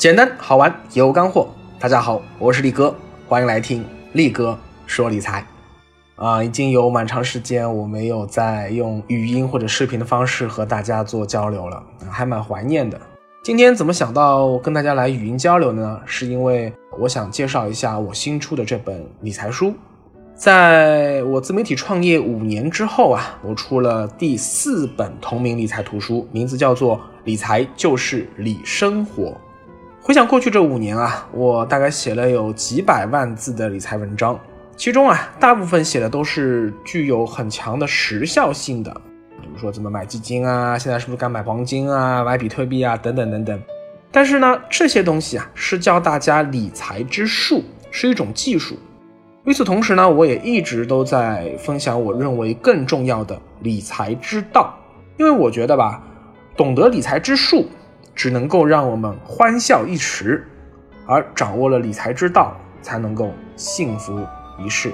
简单好玩有干货。大家好，我是力哥，欢迎来听力哥说理财。啊，已经有蛮长时间我没有再用语音或者视频的方式和大家做交流了，还蛮怀念的。今天怎么想到跟大家来语音交流呢？是因为我想介绍一下我新出的这本理财书。在我自媒体创业五年之后啊，我出了第四本同名理财图书，名字叫做《理财就是理生活》。回想过去这五年啊，我大概写了有几百万字的理财文章，其中啊，大部分写的都是具有很强的时效性的，比如说怎么买基金啊，现在是不是该买黄金啊，买比特币啊，等等等等。但是呢，这些东西啊，是教大家理财之术，是一种技术。与此同时呢，我也一直都在分享我认为更重要的理财之道，因为我觉得吧，懂得理财之术。只能够让我们欢笑一时，而掌握了理财之道，才能够幸福一世。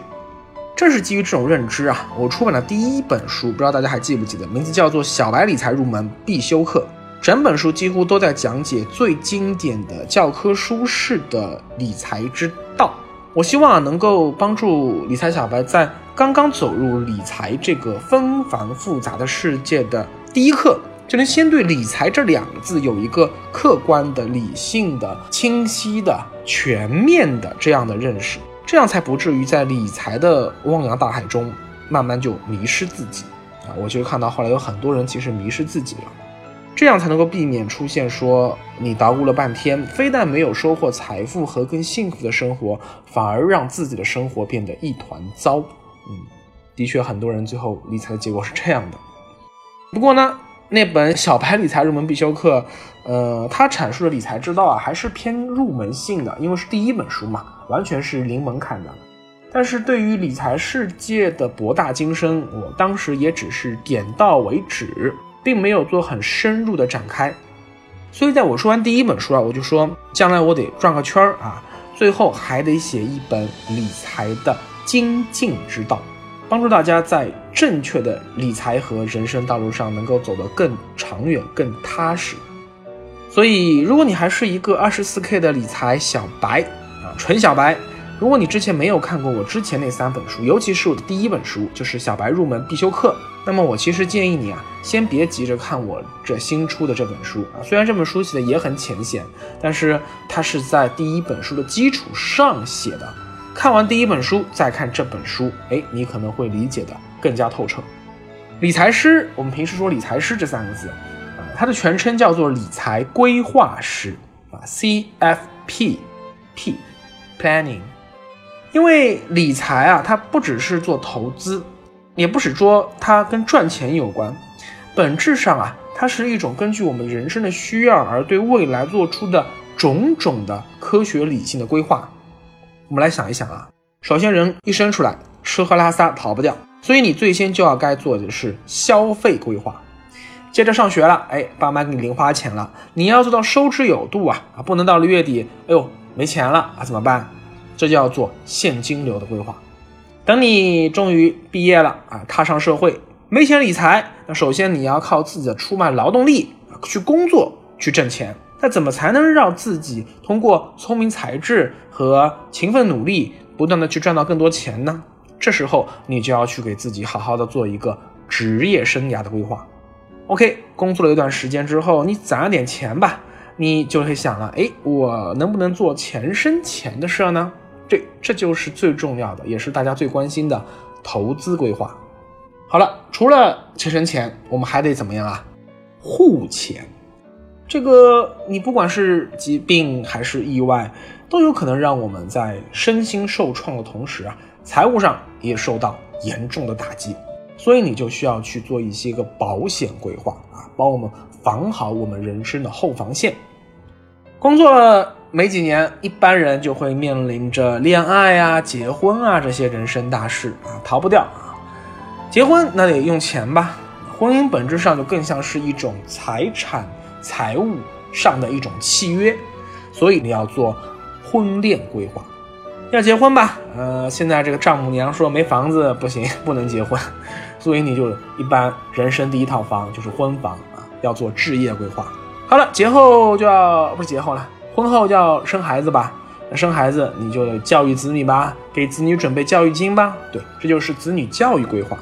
正是基于这种认知啊，我出版的第一本书，不知道大家还记不记得，名字叫做《小白理财入门必修课》。整本书几乎都在讲解最经典的教科书式的理财之道。我希望能够帮助理财小白在刚刚走入理财这个纷繁复杂的世界的第一课。就能先对理财这两个字有一个客观的、理性的、清晰的、全面的这样的认识，这样才不至于在理财的汪洋大海中慢慢就迷失自己啊！我就看到后来有很多人其实迷失自己了，这样才能够避免出现说你捣鼓了半天，非但没有收获财富和更幸福的生活，反而让自己的生活变得一团糟。嗯，的确，很多人最后理财的结果是这样的。不过呢。那本小白理财入门必修课，呃，它阐述的理财之道啊，还是偏入门性的，因为是第一本书嘛，完全是零门槛的。但是对于理财世界的博大精深，我当时也只是点到为止，并没有做很深入的展开。所以在我说完第一本书啊，我就说，将来我得转个圈儿啊，最后还得写一本理财的精进之道。帮助大家在正确的理财和人生道路上能够走得更长远、更踏实。所以，如果你还是一个二十四 K 的理财小白啊，纯小白，如果你之前没有看过我之前那三本书，尤其是我的第一本书，就是《小白入门必修课》，那么我其实建议你啊，先别急着看我这新出的这本书啊。虽然这本书写的也很浅显，但是它是在第一本书的基础上写的。看完第一本书，再看这本书，哎，你可能会理解的更加透彻。理财师，我们平时说理财师这三个字，啊，它的全称叫做理财规划师，啊，CFP，P，Planning。因为理财啊，它不只是做投资，也不是说它跟赚钱有关，本质上啊，它是一种根据我们人生的需要而对未来做出的种种的科学理性的规划。我们来想一想啊，首先人一生出来吃喝拉撒逃不掉，所以你最先就要该做的是消费规划。接着上学了，哎，爸妈给你零花钱了，你要做到收支有度啊啊，不能到了月底，哎呦没钱了啊怎么办？这就要做现金流的规划。等你终于毕业了啊，踏上社会，没钱理财，那首先你要靠自己的出卖劳动力去工作去挣钱。那怎么才能让自己通过聪明才智和勤奋努力，不断的去赚到更多钱呢？这时候你就要去给自己好好的做一个职业生涯的规划。OK，工作了一段时间之后，你攒了点钱吧，你就会想了，哎，我能不能做钱生钱的事儿呢？这这就是最重要的，也是大家最关心的投资规划。好了，除了钱生钱，我们还得怎么样啊？护钱。这个你不管是疾病还是意外，都有可能让我们在身心受创的同时啊，财务上也受到严重的打击。所以你就需要去做一些个保险规划啊，帮我们防好我们人生的后防线。工作没几年，一般人就会面临着恋爱啊、结婚啊这些人生大事啊，逃不掉啊。结婚那得用钱吧，婚姻本质上就更像是一种财产。财务上的一种契约，所以你要做婚恋规划，要结婚吧？呃，现在这个丈母娘说没房子不行，不能结婚，所以你就一般人生第一套房就是婚房啊，要做置业规划。好了，节后就要不是节后了，婚后就要生孩子吧，那生孩子你就教育子女吧，给子女准备教育金吧，对，这就是子女教育规划。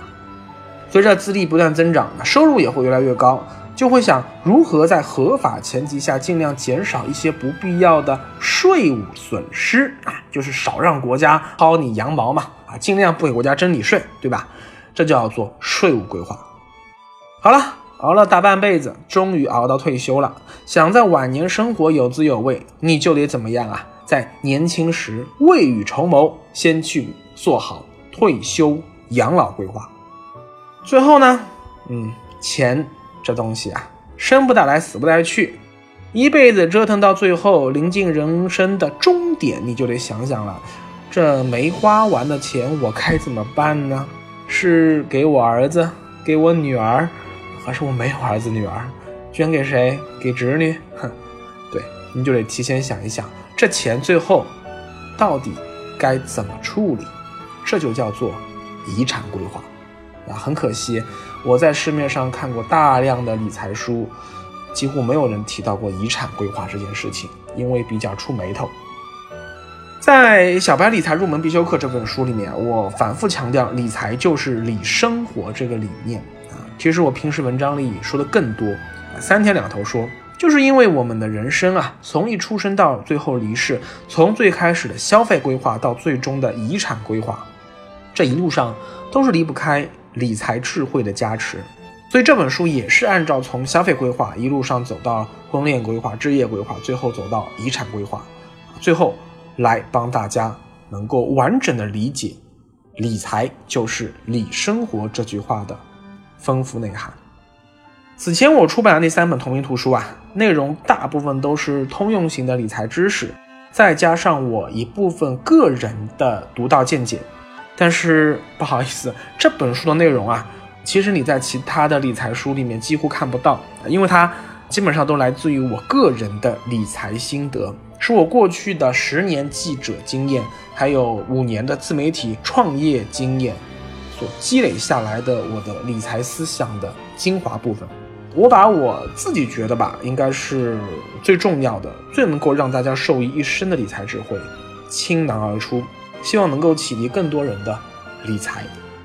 随着资历不断增长，收入也会越来越高，就会想如何在合法前提下尽量减少一些不必要的税务损失啊，就是少让国家薅你羊毛嘛，啊，尽量不给国家征你税，对吧？这叫做税务规划。好了。熬了大半辈子，终于熬到退休了。想在晚年生活有滋有味，你就得怎么样啊？在年轻时未雨绸缪，先去做好退休养老规划。最后呢，嗯，钱这东西啊，生不带来，死不带去，一辈子折腾到最后，临近人生的终点，你就得想想了，这没花完的钱，我该怎么办呢？是给我儿子，给我女儿？还是我没有儿子女儿，捐给谁？给侄女？哼，对，你就得提前想一想，这钱最后到底该怎么处理？这就叫做遗产规划。啊，很可惜，我在市面上看过大量的理财书，几乎没有人提到过遗产规划这件事情，因为比较出眉头。在《小白理财入门必修课》这本书里面，我反复强调，理财就是理生活这个理念啊。其实我平时文章里说的更多，三天两头说，就是因为我们的人生啊，从一出生到最后离世，从最开始的消费规划到最终的遗产规划，这一路上都是离不开理财智慧的加持。所以这本书也是按照从消费规划一路上走到婚恋规划、置业规划，最后走到遗产规划，最后来帮大家能够完整的理解理财就是理生活这句话的。丰富内涵。此前我出版的那三本同名图书啊，内容大部分都是通用型的理财知识，再加上我一部分个人的独到见解。但是不好意思，这本书的内容啊，其实你在其他的理财书里面几乎看不到，因为它基本上都来自于我个人的理财心得，是我过去的十年记者经验，还有五年的自媒体创业经验。所积累下来的我的理财思想的精华部分，我把我自己觉得吧，应该是最重要的、最能够让大家受益一生的理财智慧，倾囊而出，希望能够启迪更多人的理财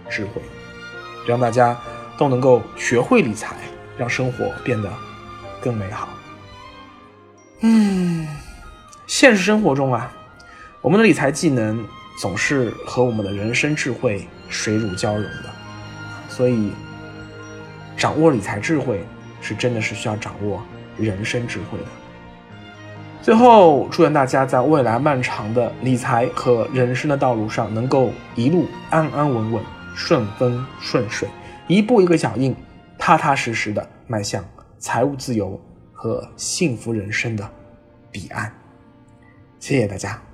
智慧，让大家都能够学会理财，让生活变得更美好。嗯，现实生活中啊，我们的理财技能。总是和我们的人生智慧水乳交融的，所以掌握理财智慧是真的是需要掌握人生智慧的。最后，祝愿大家在未来漫长的理财和人生的道路上，能够一路安安稳稳、顺风顺水，一步一个脚印，踏踏实实的迈向财务自由和幸福人生的彼岸。谢谢大家。